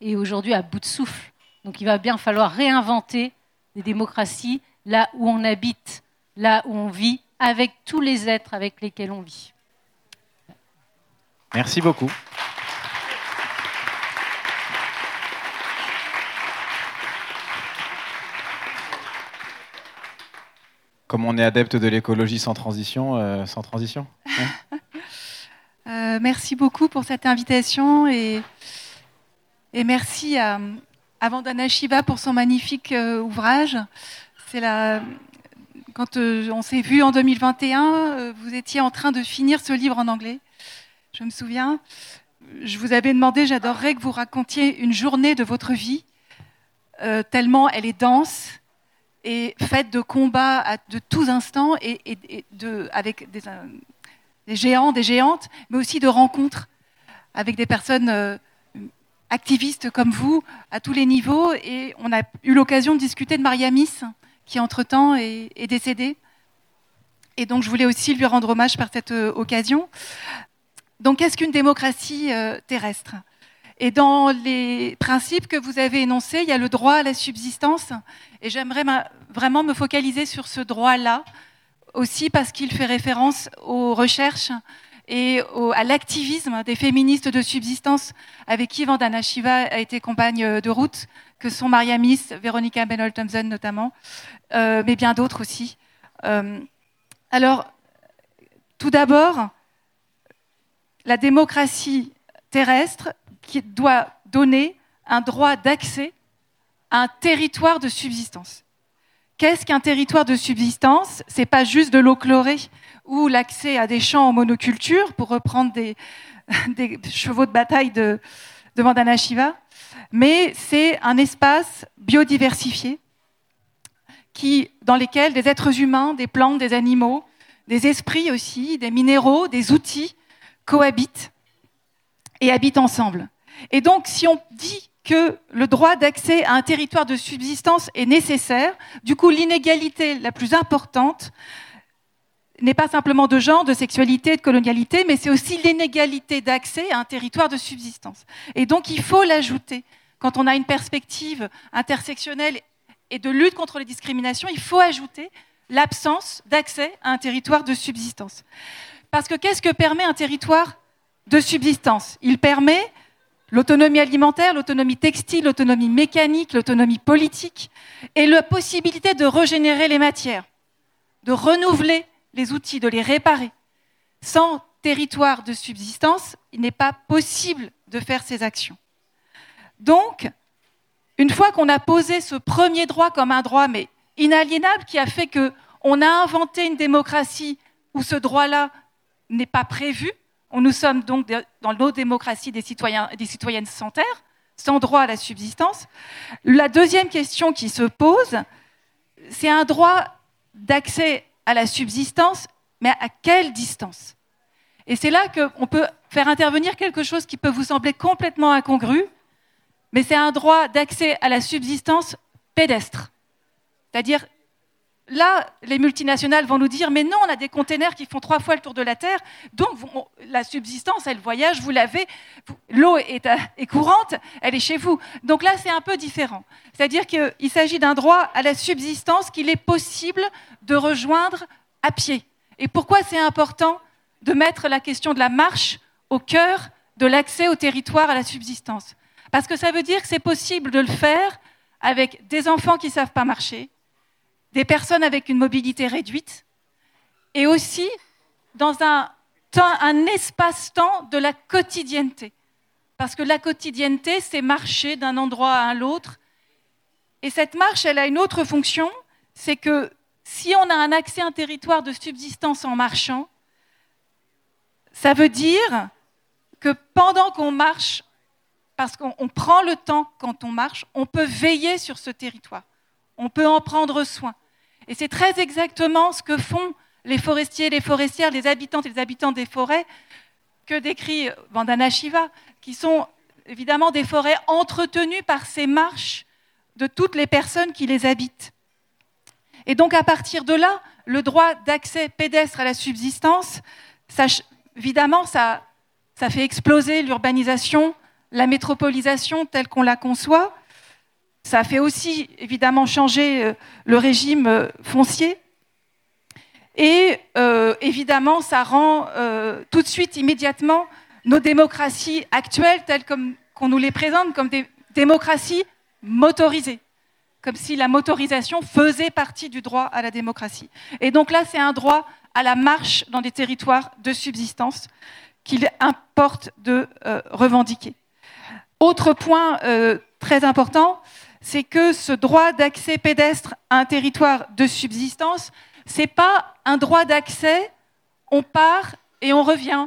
est aujourd'hui à bout de souffle. Donc il va bien falloir réinventer des démocraties là où on habite, là où on vit, avec tous les êtres avec lesquels on vit. Merci beaucoup. Comme on est adepte de l'écologie sans transition, euh, sans transition. Hein <laughs> euh, merci beaucoup pour cette invitation et, et merci à, Vandana Shiva pour son magnifique euh, ouvrage. C'est la, quand on s'est vu en 2021, vous étiez en train de finir ce livre en anglais. Je me souviens. Je vous avais demandé, j'adorerais que vous racontiez une journée de votre vie, tellement elle est dense et faite de combats de tous instants et, avec des, des géants, des géantes, mais aussi de rencontres avec des personnes euh, activistes comme vous à tous les niveaux. Et on a eu l'occasion de discuter de Maria Miss, qui entre-temps est, est, décédée. Et donc je voulais aussi lui rendre hommage par cette euh, occasion. Donc qu'est-ce qu'une démocratie euh, terrestre? Et dans les principes que vous avez énoncés, il y a le droit à la subsistance. Et j'aimerais vraiment me focaliser sur ce droit-là, aussi parce qu'il fait référence aux recherches et à l'activisme des féministes de subsistance avec qui Vandana Shiva a été compagne de route, que sont Maria Miss, Veronica Benoll Thompson notamment, euh, mais bien d'autres aussi. Euh, alors, tout d'abord, la démocratie terrestre qui doit donner un droit d'accès à un territoire de subsistance. Qu'est-ce qu'un territoire de subsistance? C'est pas juste de l'eau chlorée ou l'accès à des champs en monoculture, pour reprendre des, <laughs> chevaux de bataille de, Vandana Shiva, mais c'est un espace biodiversifié qui, dans lequel des êtres humains, des plantes, des animaux, des esprits aussi, des minéraux, des outils cohabitent et habitent ensemble. Et donc, si on dit que le droit d'accès à un territoire de subsistance est nécessaire. Du coup, l'inégalité la plus importante n'est pas simplement de genre, de sexualité, de colonialité, mais c'est aussi l'inégalité d'accès à un territoire de subsistance. Et donc, il faut l'ajouter. Quand on a une perspective intersectionnelle et de lutte contre les discriminations, il faut ajouter l'absence d'accès à un territoire de subsistance. Parce que qu'est-ce que permet un territoire de subsistance? Il permet L'autonomie alimentaire, l'autonomie textile, l'autonomie mécanique, l'autonomie politique et la possibilité de régénérer les matières, de renouveler les outils, de les réparer. Sans territoire de subsistance, il n'est pas possible de faire ces actions. Donc, une fois qu'on a posé ce premier droit comme un droit mais inaliénable qui a fait qu'on a inventé une démocratie où ce droit-là n'est pas prévu, nous sommes donc dans nos démocraties des citoyens et des citoyennes sans terre, sans droit à la subsistance. La deuxième question qui se pose, c'est un droit d'accès à la subsistance, mais à quelle distance? Et c'est là qu'on peut faire intervenir quelque chose qui peut vous sembler complètement incongru, mais c'est un droit d'accès à la subsistance pédestre. C'est-à-dire là, les multinationales vont nous dire, mais non, on a des containers qui font trois fois le tour de la Terre, donc la subsistance, elle voyage, vous l'avez, l'eau est, est, courante, elle est chez vous. Donc là, c'est un peu différent. C'est-à-dire qu'il s'agit d'un droit à la subsistance qu'il est possible de rejoindre à pied. Et pourquoi c'est important de mettre la question de la marche au cœur de l'accès au territoire à la subsistance? Parce que ça veut dire que c'est possible de le faire avec des enfants qui ne savent pas marcher, des personnes avec une mobilité réduite, et aussi dans un, espace-temps de la quotidienneté. Parce que la quotidienneté, c'est marcher d'un endroit à l'autre. Et cette marche, elle a une autre fonction, c'est que si on a un accès à un territoire de subsistance en marchant, ça veut dire que pendant qu'on marche, parce qu'on prend le temps quand on marche, on peut veiller sur ce territoire, on peut en prendre soin. Et c'est très exactement ce que font les forestiers, les forestières, les habitantes et les habitants des forêts que décrit Vandana Shiva, qui sont évidemment des forêts entretenues par ces marches de toutes les personnes qui les habitent. Et donc à partir de là, le droit d'accès pédestre à la subsistance, évidemment, ça, ça fait exploser l'urbanisation, la métropolisation telle qu'on la conçoit, ça fait aussi évidemment changer euh, le régime euh, foncier. Et euh, évidemment, ça rend tout de suite, immédiatement, nos démocraties actuelles, telles qu'on nous les présente, comme des démocraties motorisées, comme si la motorisation faisait partie du droit à la démocratie. Et donc là, c'est un droit à la marche dans des territoires de subsistance qu'il importe de revendiquer. Autre point très important, c'est que ce droit d'accès pédestre à un territoire de subsistance, c'est pas un droit d'accès, on part et on revient.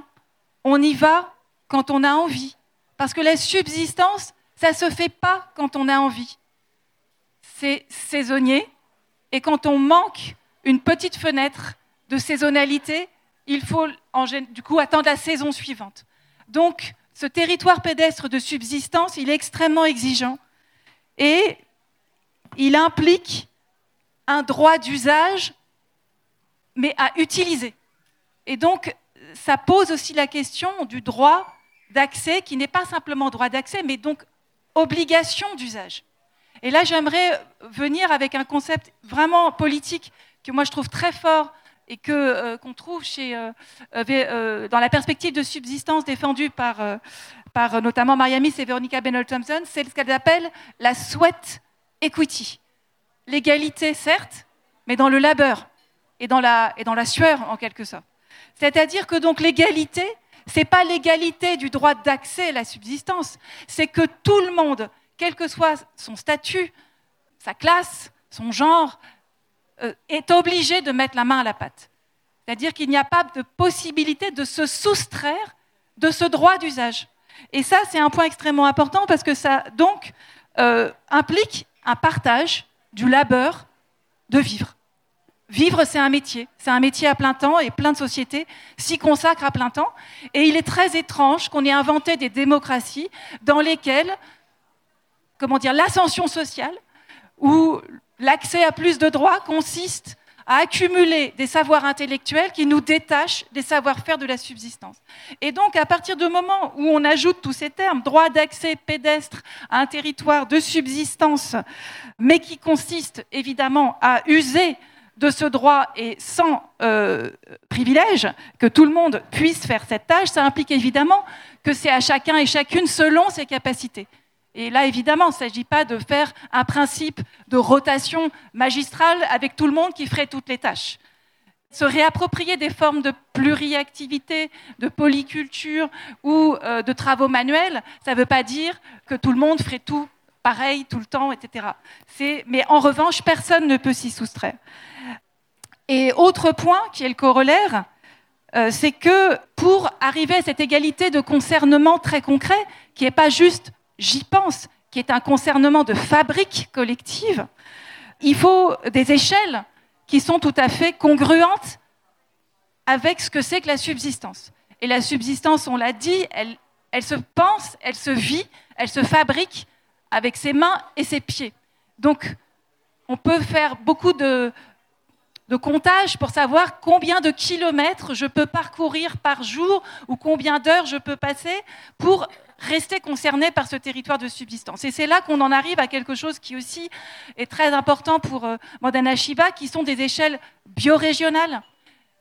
On y va quand on a envie. Parce que la subsistance, ça ne se fait pas quand on a envie. C'est saisonnier. Et quand on manque une petite fenêtre de saisonnalité, il faut du coup attendre la saison suivante. Donc, ce territoire pédestre de subsistance, il est extrêmement exigeant et il implique un droit d'usage, mais à utiliser. Et donc, ça pose aussi la question du droit d'accès, qui n'est pas simplement droit d'accès, mais donc obligation d'usage. Et là, j'aimerais venir avec un concept vraiment politique que moi je trouve très fort et que euh, qu'on trouve chez, euh, euh, dans la perspective de subsistance défendue par, par notamment Mariamis et Veronica Bennell Thompson, c'est ce qu'elles appellent la sweat equity. L'égalité, certes, mais dans le labeur et dans la, et dans la sueur en quelque sorte. C'est-à-dire que donc l'égalité, c'est pas l'égalité du droit d'accès à la subsistance, c'est que tout le monde, quel que soit son statut, sa classe, son genre, euh, est obligé de mettre la main à la pâte. C'est-à-dire qu'il n'y a pas de possibilité de se soustraire de ce droit d'usage. Et ça, c'est un point extrêmement important parce que ça donc euh, implique un partage du labeur de vivre. Vivre, c'est un métier. C'est un métier à plein temps et plein de sociétés s'y consacrent à plein temps. Et il est très étrange qu'on ait inventé des démocraties dans lesquelles, comment dire, l'ascension sociale ou l'accès à plus de droits consiste à accumuler des savoirs intellectuels qui nous détachent des savoir-faire de la subsistance. Et donc, à partir du moment où on ajoute tous ces termes, droit d'accès pédestre à un territoire de subsistance, mais qui consiste évidemment à user de ce droit et sans euh, privilège, que tout le monde puisse faire cette tâche, ça implique évidemment que c'est à chacun et chacune selon ses capacités. Et là, évidemment, il ne s'agit pas de faire un principe de rotation magistrale avec tout le monde qui ferait toutes les tâches. Se réapproprier des formes de pluriactivité, de polyculture ou euh, de travaux manuels, ça ne veut pas dire que tout le monde ferait tout pareil tout le temps, etc. Mais en revanche, personne ne peut s'y soustraire. Et autre point qui est le corollaire, euh, c'est que pour arriver à cette égalité de concernement très concret, qui n'est pas juste j'y pense, qui est un concernement de fabrique collective, il faut des échelles qui sont tout à fait congruentes avec ce que c'est que la subsistance. Et la subsistance, on l'a dit, elle, se pense, elle se vit, elle se fabrique avec ses mains et ses pieds. Donc, on peut faire beaucoup de, de comptage pour savoir combien de kilomètres je peux parcourir par jour ou combien d'heures je peux passer pour rester concerné par ce territoire de subsistance. Et c'est là qu'on en arrive à quelque chose qui aussi est très important pour euh, Mandana Shiva, qui sont des échelles biorégionales,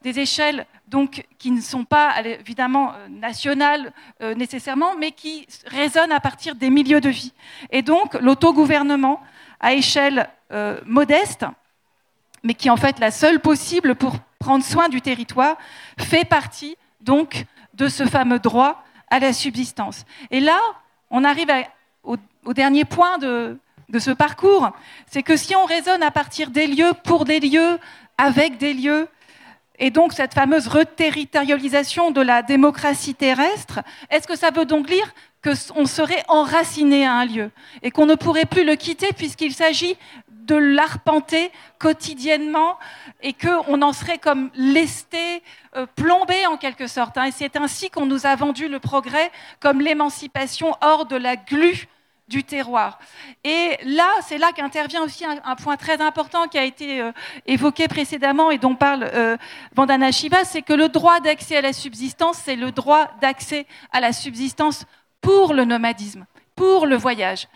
des échelles donc qui ne sont pas évidemment euh, nationales euh, nécessairement, mais qui résonnent à partir des milieux de vie. Et donc l'autogouvernement à échelle modeste mais qui est en fait la seule possible pour prendre soin du territoire, fait partie donc de ce fameux droit à la subsistance. Et là, on arrive au, dernier point de, de ce parcours, c'est que si on raisonne à partir des lieux, pour des lieux, avec des lieux, et donc cette fameuse reterritorialisation de la démocratie terrestre, est-ce que ça veut donc dire qu'on serait enraciné à un lieu et qu'on ne pourrait plus le quitter puisqu'il s'agit de l'arpenter quotidiennement et qu'on en serait comme lesté, euh, plombé en quelque sorte. Hein. Et c'est ainsi qu'on nous a vendu le progrès comme l'émancipation hors de la glu du terroir. Et là, c'est là qu'intervient aussi un, point très important qui a été euh, évoqué précédemment et dont parle euh, Vandana Shiva, c'est que le droit d'accès à la subsistance, c'est le droit d'accès à la subsistance pour le nomadisme, pour le voyage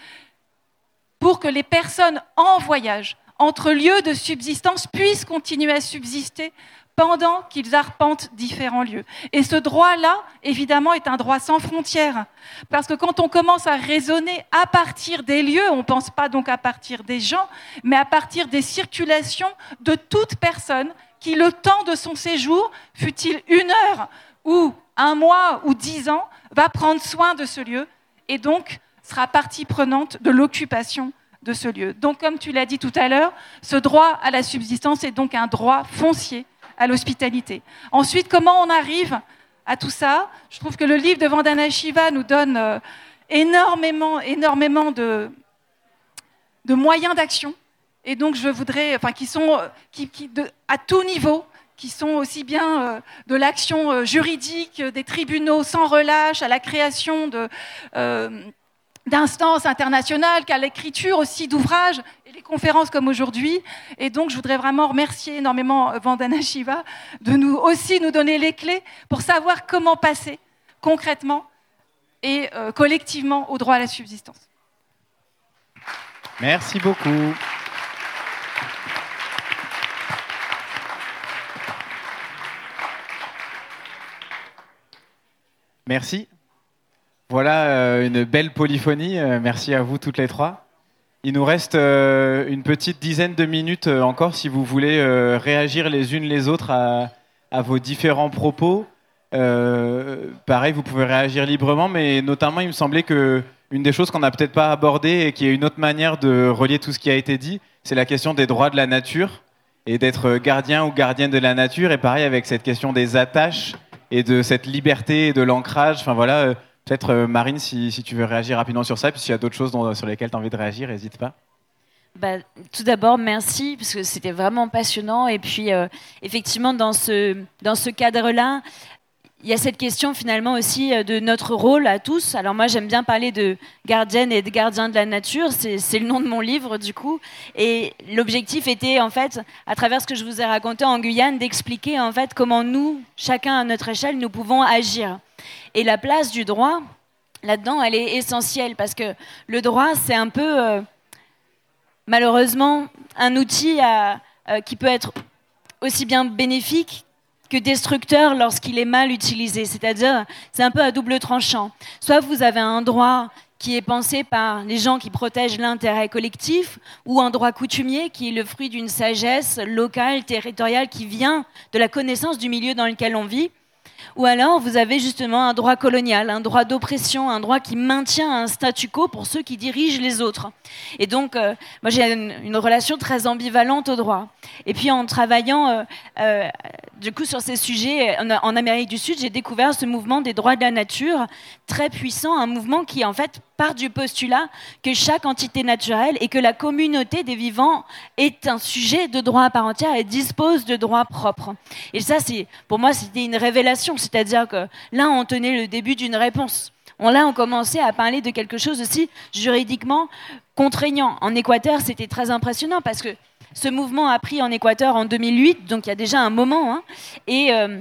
pour que les personnes en voyage entre lieux de subsistance puissent continuer à subsister pendant qu'ils arpentent différents lieux. Et ce droit-là, évidemment, est un droit sans frontières. Parce que quand on commence à raisonner à partir des lieux, on ne pense pas donc à partir des gens, mais à partir des circulations de toute personne qui, le temps de son séjour, fut-il une heure ou un mois ou dix ans, va prendre soin de ce lieu et donc sera partie prenante de l'occupation de ce lieu. Donc, comme tu l'as dit tout à l'heure, ce droit à la subsistance est donc un droit foncier à l'hospitalité. Ensuite, comment on arrive à tout ça? Je trouve que le livre de Vandana Shiva nous donne euh, énormément, énormément de, moyens d'action. Et donc, je voudrais, enfin, qui sont qui, à tout niveau, qui sont aussi bien de l'action juridique, des tribunaux sans relâche, à la création de d'instances internationales, qu'à l'écriture aussi d'ouvrages et les conférences comme aujourd'hui. Et donc, je voudrais vraiment remercier énormément euh, Vandana Shiva de nous aussi nous donner les clés pour savoir comment passer concrètement et euh, collectivement au droit à la subsistance. Merci beaucoup. Merci. Voilà euh, une belle polyphonie. Euh, merci à vous toutes les trois. Il nous reste euh, une petite dizaine de minutes encore si vous voulez réagir les unes les autres à, vos différents propos. pareil, vous pouvez réagir librement, mais notamment, il me semblait que une des choses qu'on n'a peut-être pas abordées et qui est une autre manière de relier tout ce qui a été dit, c'est la question des droits de la nature et d'être gardien ou gardienne de la nature. Et pareil avec cette question des attaches et de cette liberté et de l'ancrage. Enfin voilà Peut-être euh, Marine, si, tu veux réagir rapidement sur ça, puis s'il y a d'autres choses sur lesquelles tu as envie de réagir, n'hésite pas. Bah, tout d'abord, merci, parce que c'était vraiment passionnant. Et puis, euh, effectivement, dans ce, dans ce cadre-là, il y a cette question finalement aussi euh, de notre rôle à tous. Alors moi j'aime bien parler de gardienne et de gardien de la nature, c'est le nom de mon livre du coup. Et l'objectif était en fait, à travers ce que je vous ai raconté en Guyane, d'expliquer en fait comment nous, chacun à notre échelle, nous pouvons agir. Et la place du droit, là-dedans, elle est essentielle parce que le droit, c'est un peu, euh, malheureusement, un outil euh, qui peut être aussi bien bénéfique que destructeur lorsqu'il est mal utilisé. C'est-à-dire, c'est un peu à double tranchant. Soit vous avez un droit qui est pensé par les gens qui protègent l'intérêt collectif, ou un droit coutumier qui est le fruit d'une sagesse locale, territoriale, qui vient de la connaissance du milieu dans lequel on vit. Ou alors, vous avez justement un droit colonial, un droit d'oppression, un droit qui maintient un statu quo pour ceux qui dirigent les autres. Et donc, euh, moi, j'ai une, relation très ambivalente au droit. Et puis, en travaillant, euh, euh, du coup, sur ces sujets en, Amérique du Sud, j'ai découvert ce mouvement des droits de la nature, très puissant, un mouvement qui, en fait, part du postulat que chaque entité naturelle et que la communauté des vivants est un sujet de droit à part entière et dispose de droits propres. Et ça, c'est, pour moi, c'était une révélation c'est-à-dire que là, on tenait le début d'une réponse. On, là, on commençait à parler de quelque chose aussi juridiquement contraignant. En Équateur, c'était très impressionnant parce que ce mouvement a pris en Équateur en 2008, donc il y a déjà un moment. Hein, et euh,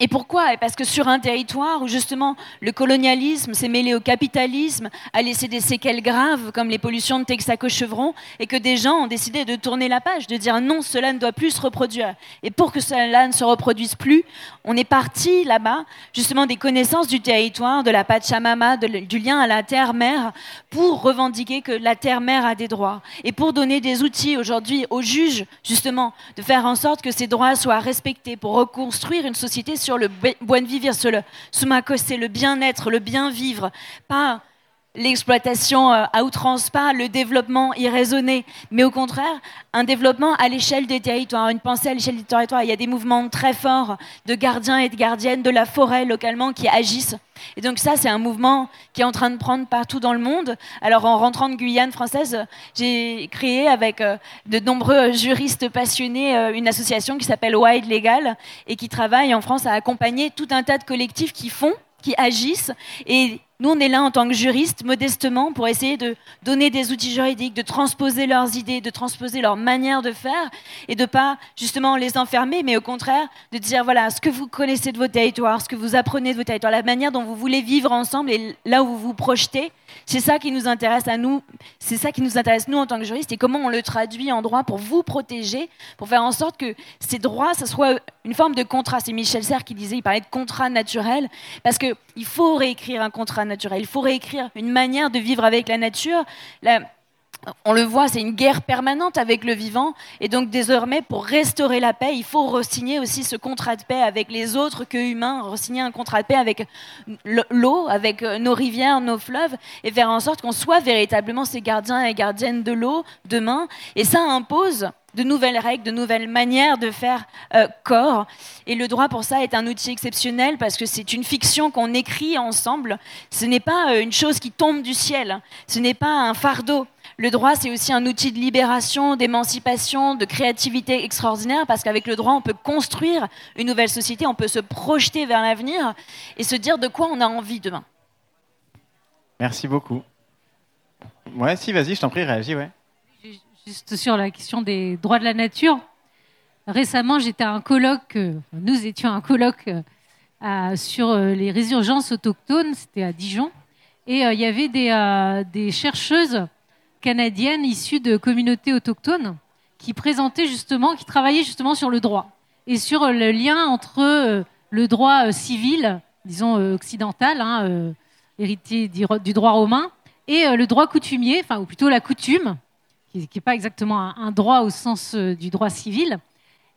et pourquoi Parce que sur un territoire où justement le colonialisme s'est mêlé au capitalisme, a laissé des séquelles graves comme les pollutions de Texaco-Chevron, et que des gens ont décidé de tourner la page, de dire non, cela ne doit plus se reproduire. Et pour que cela ne se reproduise plus, on est parti là-bas justement des connaissances du territoire, de la Pachamama, du lien à la terre-mère, pour revendiquer que la terre-mère a des droits, et pour donner des outils aujourd'hui aux juges justement de faire en sorte que ces droits soient respectés, pour reconstruire une société le buen vivre, sur le c'est le bien-être, le bien-vivre, pas l'exploitation euh, à outrance, pas le développement irraisonné, mais au contraire, un développement à l'échelle des territoires, une pensée à l'échelle des territoires. Il y a des mouvements très forts de gardiens et de gardiennes de la forêt localement qui agissent. Et donc ça, c'est un mouvement qui est en train de prendre partout dans le monde. Alors en rentrant de Guyane française, j'ai créé avec euh, de nombreux juristes passionnés euh, une association qui s'appelle Wild Legal et qui travaille en France à accompagner tout un tas de collectifs qui font qui agissent et nous, on est là en tant que juristes, modestement, pour essayer de donner des outils juridiques, de transposer leurs idées, de transposer leur manière de faire, et de pas justement les enfermer, mais au contraire de dire voilà ce que vous connaissez de vos territoires, ce que vous apprenez de vos territoires, la manière dont vous voulez vivre ensemble et là où vous vous projetez. C'est ça qui nous intéresse à nous, c'est ça qui nous intéresse nous en tant que juristes, et comment on le traduit en droit pour vous protéger, pour faire en sorte que ces droits, ça soit une forme de contrat. C'est Michel Serres qui disait, il parlait de contrat naturel, parce que il faut réécrire un contrat naturel. Il faut réécrire une manière de vivre avec la nature. On le voit, c'est une guerre permanente avec le vivant. Et donc désormais, pour restaurer la paix, il faut re-signer aussi ce contrat de paix avec les autres que humains, re-signer un contrat de paix avec l'eau, avec euh, nos rivières, nos fleuves, et faire en sorte qu'on soit véritablement ces gardiens et gardiennes de l'eau demain. Et ça impose de nouvelles règles, de nouvelles manières de faire euh, corps. Et le droit, pour ça, est un outil exceptionnel parce que c'est une fiction qu'on écrit ensemble. Ce n'est pas euh, une chose qui tombe du ciel. Ce n'est pas un fardeau. Le droit, c'est aussi un outil de libération, d'émancipation, de créativité extraordinaire, parce qu'avec le droit, on peut construire une nouvelle société, on peut se projeter vers l'avenir et se dire de quoi on a envie demain. Merci beaucoup. Ouais, si, vas-y, je t'en prie, réagis, ouais. Juste sur la question des droits de la nature. Récemment, j'étais à un colloque, euh, nous étions à un colloque euh, sur euh, les résurgences autochtones, c'était à Dijon, et il y avait des, des, chercheuses canadiennes issues de communautés autochtones qui présentaient justement, qui travaillaient justement sur le droit et sur le lien entre le droit civil, disons occidental, hein, héritier du droit romain, et le droit coutumier, enfin, ou plutôt la coutume, qui n'est pas exactement un, droit au sens euh, du droit civil.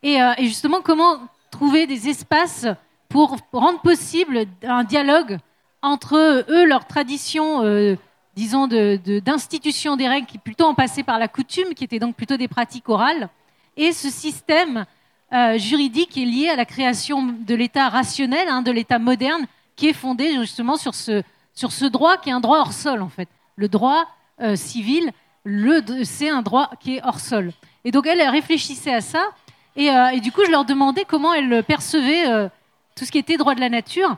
Euh, et, justement, comment trouver des espaces pour rendre possible un dialogue entre eux, leur tradition, euh, disons, d'institution des règles qui plutôt ont passé par la coutume, qui étaient donc plutôt des pratiques orales, et ce système juridique qui est lié à la création de l'État rationnel, hein, de l'État moderne, qui est fondé justement sur ce, droit qui est un droit hors sol, en fait. Le droit civil c'est un droit qui est hors sol. Et donc elle, réfléchissait à ça, euh, et, du coup je leur demandais comment elle percevait euh, tout ce qui était droit de la nature.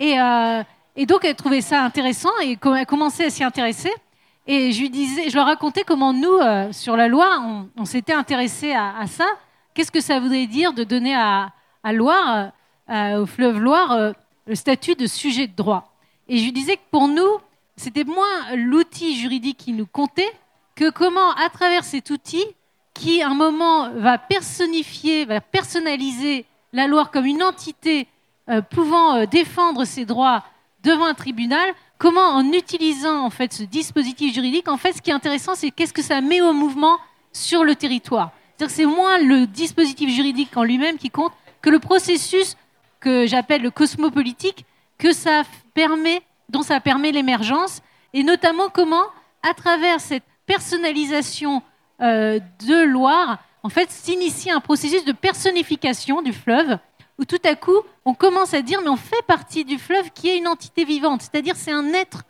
Euh, et, donc elle trouvait ça intéressant et elle commençait à s'y intéresser. Et je lui disais, je leur racontais comment nous, sur la loi, on, s'était intéressé à, ça. Qu'est-ce que ça voudrait dire de donner à, Loire, au fleuve Loire, le statut de sujet de droit? Et je lui disais que pour nous, c'était moins l'outil juridique qui nous comptait, que comment, à travers cet outil, qui à un moment va personnifier, va personnaliser la Loire comme une entité euh, pouvant euh, défendre ses droits devant un tribunal, comment en utilisant en fait ce dispositif juridique, en fait, ce qui est intéressant, c'est qu'est-ce que ça met au mouvement sur le territoire. C'est-à-dire c'est moins le dispositif juridique en lui-même qui compte que le processus que j'appelle le cosmopolitique, que ça permet, dont ça permet l'émergence, et notamment comment, à travers cette personnalisation euh, de Loire, en fait, s'initie un processus de personnification du fleuve, où tout à coup, on commence à dire, mais on fait partie du fleuve qui est une entité vivante, c'est-à-dire c'est un être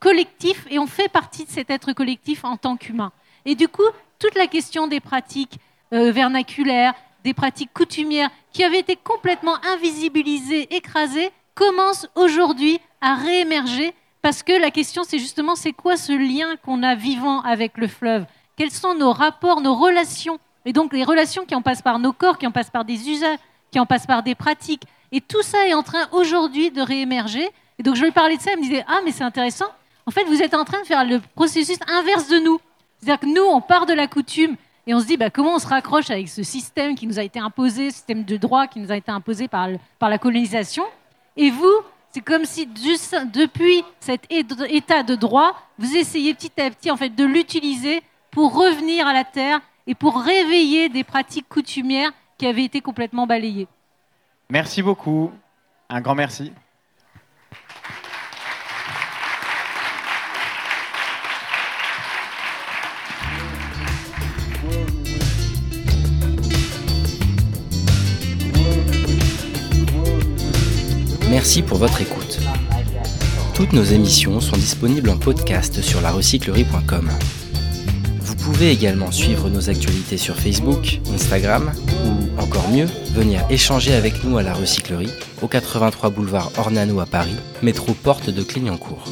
collectif, et on fait partie de cet être collectif en tant qu'humain. Et du coup, toute la question des pratiques euh, vernaculaires, des pratiques coutumières, qui avaient été complètement invisibilisées, écrasées, commence aujourd'hui à réémerger parce que la question, c'est justement, c'est quoi ce lien qu'on a vivant avec le fleuve? Quels sont nos rapports, nos relations? Et donc les relations qui en passent par nos corps, qui en passent par des usages, qui en passent par des pratiques. Et tout ça est en train aujourd'hui de réémerger. Et donc je lui parlais de ça, elle me disait, ah mais c'est intéressant. En fait, vous êtes en train de faire le processus inverse de nous. C'est-à-dire que nous, on part de la coutume et on se dit bah, comment on se raccroche avec ce système qui nous a été imposé, ce système de droit qui nous a été imposé par, la colonisation. Et vous, c'est comme si depuis cet état de droit, vous essayez petit à petit en fait de l'utiliser pour revenir à la terre et pour réveiller des pratiques coutumières qui avaient été complètement balayées. Merci beaucoup. Un grand merci. Merci pour votre écoute. Toutes nos émissions sont disponibles en podcast sur larecyclerie.com. Vous pouvez également suivre nos actualités sur Facebook, Instagram ou encore mieux, venir échanger avec nous à la recyclerie au 83 boulevard Ornano à Paris, métro porte de Clignancourt.